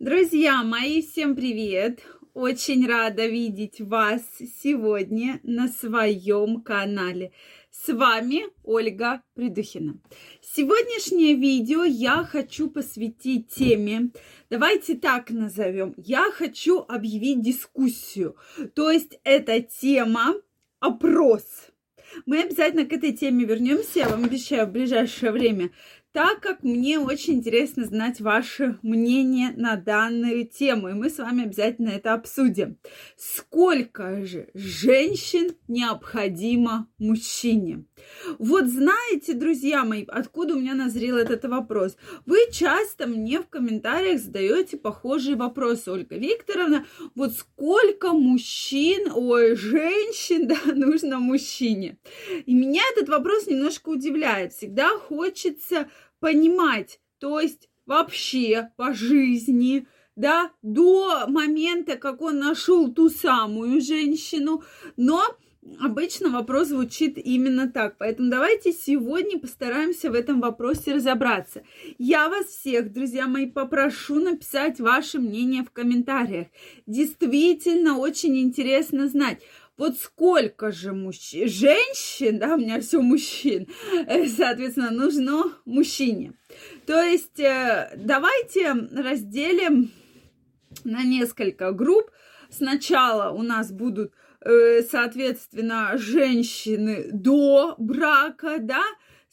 Друзья мои, всем привет! Очень рада видеть вас сегодня на своем канале. С вами Ольга Придухина. Сегодняшнее видео я хочу посвятить теме, давайте так назовем, я хочу объявить дискуссию. То есть эта тема опрос. Мы обязательно к этой теме вернемся, я вам обещаю в ближайшее время так как мне очень интересно знать ваше мнение на данную тему, и мы с вами обязательно это обсудим. Сколько же женщин необходимо мужчине? Вот знаете, друзья мои, откуда у меня назрел этот вопрос? Вы часто мне в комментариях задаете похожие вопросы, Ольга Викторовна. Вот сколько мужчин, ой, женщин, да, нужно мужчине? И меня этот вопрос немножко удивляет. Всегда хочется понимать, то есть вообще по жизни, да, до момента, как он нашел ту самую женщину, но обычно вопрос звучит именно так. Поэтому давайте сегодня постараемся в этом вопросе разобраться. Я вас всех, друзья мои, попрошу написать ваше мнение в комментариях. Действительно очень интересно знать, вот сколько же мужчин, женщин, да, у меня все мужчин, э, соответственно, нужно мужчине. То есть э, давайте разделим на несколько групп. Сначала у нас будут, э, соответственно, женщины до брака, да,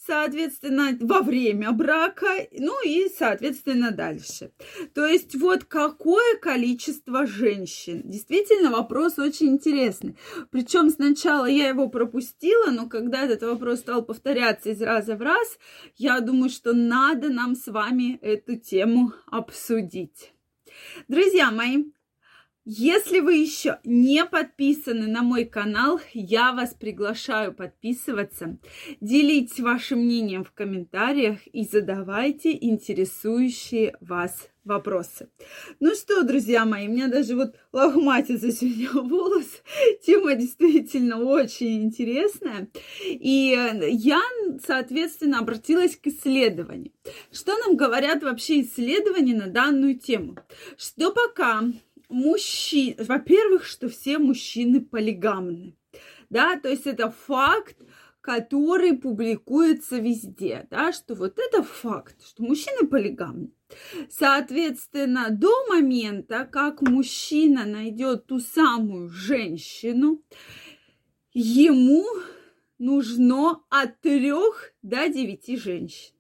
соответственно, во время брака, ну и, соответственно, дальше. То есть вот какое количество женщин? Действительно, вопрос очень интересный. Причем сначала я его пропустила, но когда этот вопрос стал повторяться из раза в раз, я думаю, что надо нам с вами эту тему обсудить. Друзья мои, если вы еще не подписаны на мой канал, я вас приглашаю подписываться, делитесь вашим мнением в комментариях и задавайте интересующие вас вопросы. Ну что, друзья мои, у меня даже вот лохматится сегодня волос. Тема действительно очень интересная. И я, соответственно, обратилась к исследованию. Что нам говорят вообще исследования на данную тему? Что пока мужчин, во-первых, что все мужчины полигамны, да, то есть это факт, который публикуется везде, да, что вот это факт, что мужчины полигамны. Соответственно, до момента, как мужчина найдет ту самую женщину, ему нужно от трех до девяти женщин.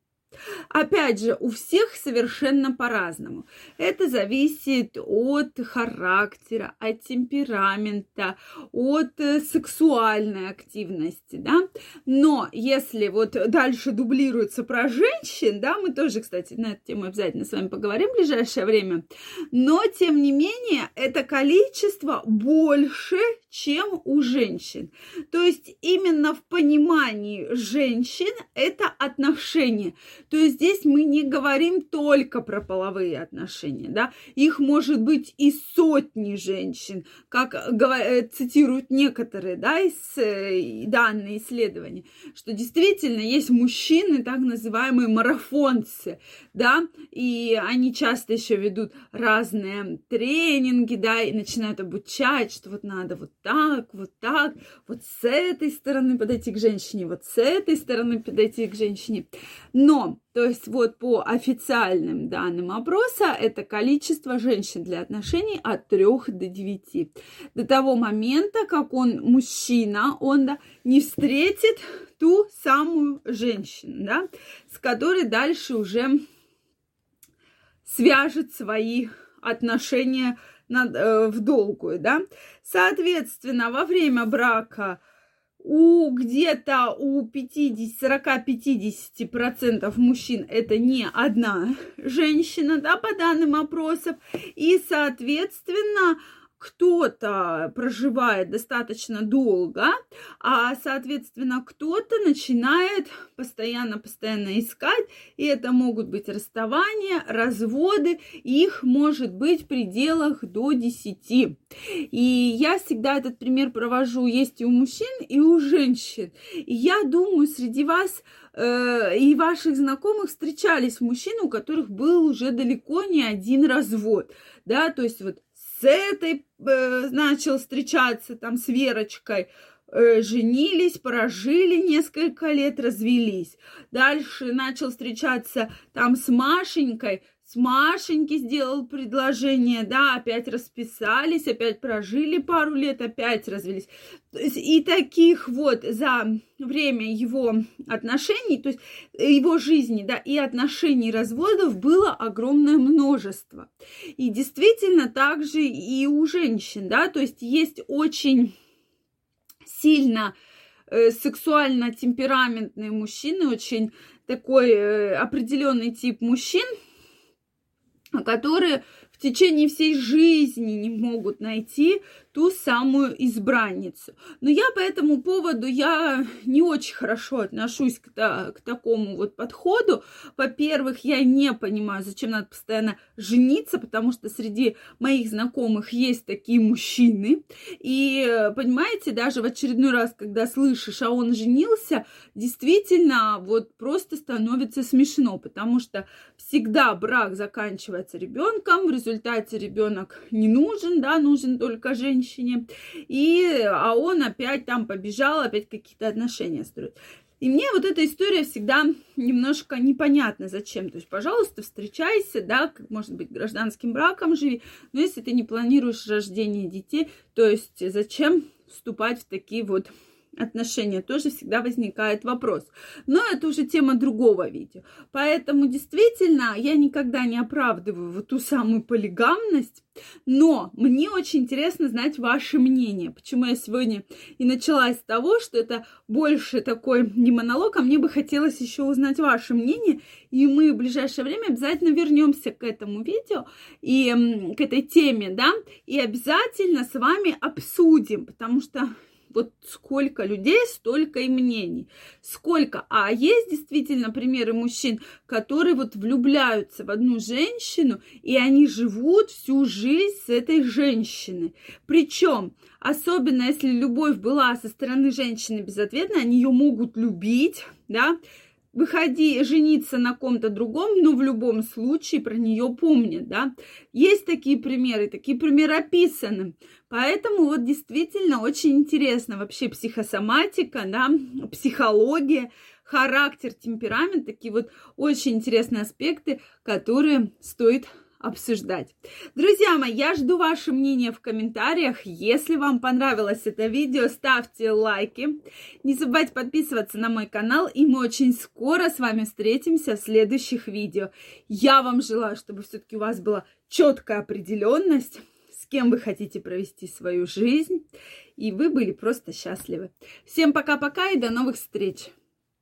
Опять же, у всех совершенно по-разному. Это зависит от характера, от темперамента, от э, сексуальной активности, да. Но если вот дальше дублируется про женщин, да, мы тоже, кстати, на эту тему обязательно с вами поговорим в ближайшее время, но, тем не менее, это количество больше, чем у женщин. То есть именно в понимании женщин это отношения. То есть здесь мы не говорим только про половые отношения, да, их может быть и сотни женщин, как э, цитируют некоторые, да, из э, данные исследования, что действительно есть мужчины, так называемые марафонцы, да, и они часто еще ведут разные тренинги, да, и начинают обучать, что вот надо вот так, вот так, вот с этой стороны подойти к женщине, вот с этой стороны подойти к женщине. Но, то есть вот по официальным данным опроса, это количество женщин для отношений от 3 до 9. До того момента, как он мужчина, он да, не встретит ту самую женщину, да, с которой дальше уже свяжет свои отношения над, э, в долгую, да. Соответственно, во время брака у где-то у 40-50% мужчин это не одна женщина, да, по данным опросов, и, соответственно, кто-то проживает достаточно долго, а, соответственно, кто-то начинает постоянно-постоянно искать, и это могут быть расставания, разводы, их может быть в пределах до 10. И я всегда этот пример провожу, есть и у мужчин, и у женщин. И я думаю, среди вас э, и ваших знакомых встречались мужчины, у которых был уже далеко не один развод, да, то есть вот с этой э, начал встречаться там с Верочкой, э, женились, прожили несколько лет, развелись. Дальше начал встречаться там с Машенькой, с Машеньки сделал предложение, да, опять расписались, опять прожили пару лет, опять развелись. И таких вот за время его отношений, то есть его жизни, да, и отношений разводов было огромное множество. И действительно также и у женщин, да, то есть есть очень сильно э, сексуально темпераментные мужчины, очень такой э, определенный тип мужчин, которые в течение всей жизни не могут найти ту самую избранницу. Но я по этому поводу, я не очень хорошо отношусь к, к такому вот подходу. Во-первых, я не понимаю, зачем надо постоянно жениться, потому что среди моих знакомых есть такие мужчины. И, понимаете, даже в очередной раз, когда слышишь, а он женился, действительно вот просто становится смешно, потому что всегда брак заканчивается ребенком, в результате ребенок не нужен, да, нужен только женщина женщине, и, а он опять там побежал, опять какие-то отношения строит. И мне вот эта история всегда немножко непонятна, зачем. То есть, пожалуйста, встречайся, да, как может быть гражданским браком живи, но если ты не планируешь рождение детей, то есть зачем вступать в такие вот отношения, тоже всегда возникает вопрос. Но это уже тема другого видео. Поэтому действительно я никогда не оправдываю вот ту самую полигамность, но мне очень интересно знать ваше мнение. Почему я сегодня и начала с того, что это больше такой не монолог, а мне бы хотелось еще узнать ваше мнение. И мы в ближайшее время обязательно вернемся к этому видео и к этой теме, да, и обязательно с вами обсудим, потому что вот сколько людей, столько и мнений. Сколько. А есть действительно примеры мужчин, которые вот влюбляются в одну женщину, и они живут всю жизнь с этой женщиной. Причем, особенно если любовь была со стороны женщины безответной, они ее могут любить, да, выходи жениться на ком-то другом, но в любом случае про нее помнят, да. Есть такие примеры, такие примеры описаны. Поэтому вот действительно очень интересно вообще психосоматика, да, психология, характер, темперамент, такие вот очень интересные аспекты, которые стоит обсуждать. Друзья мои, я жду ваше мнение в комментариях. Если вам понравилось это видео, ставьте лайки. Не забывайте подписываться на мой канал, и мы очень скоро с вами встретимся в следующих видео. Я вам желаю, чтобы все-таки у вас была четкая определенность, с кем вы хотите провести свою жизнь, и вы были просто счастливы. Всем пока-пока и до новых встреч!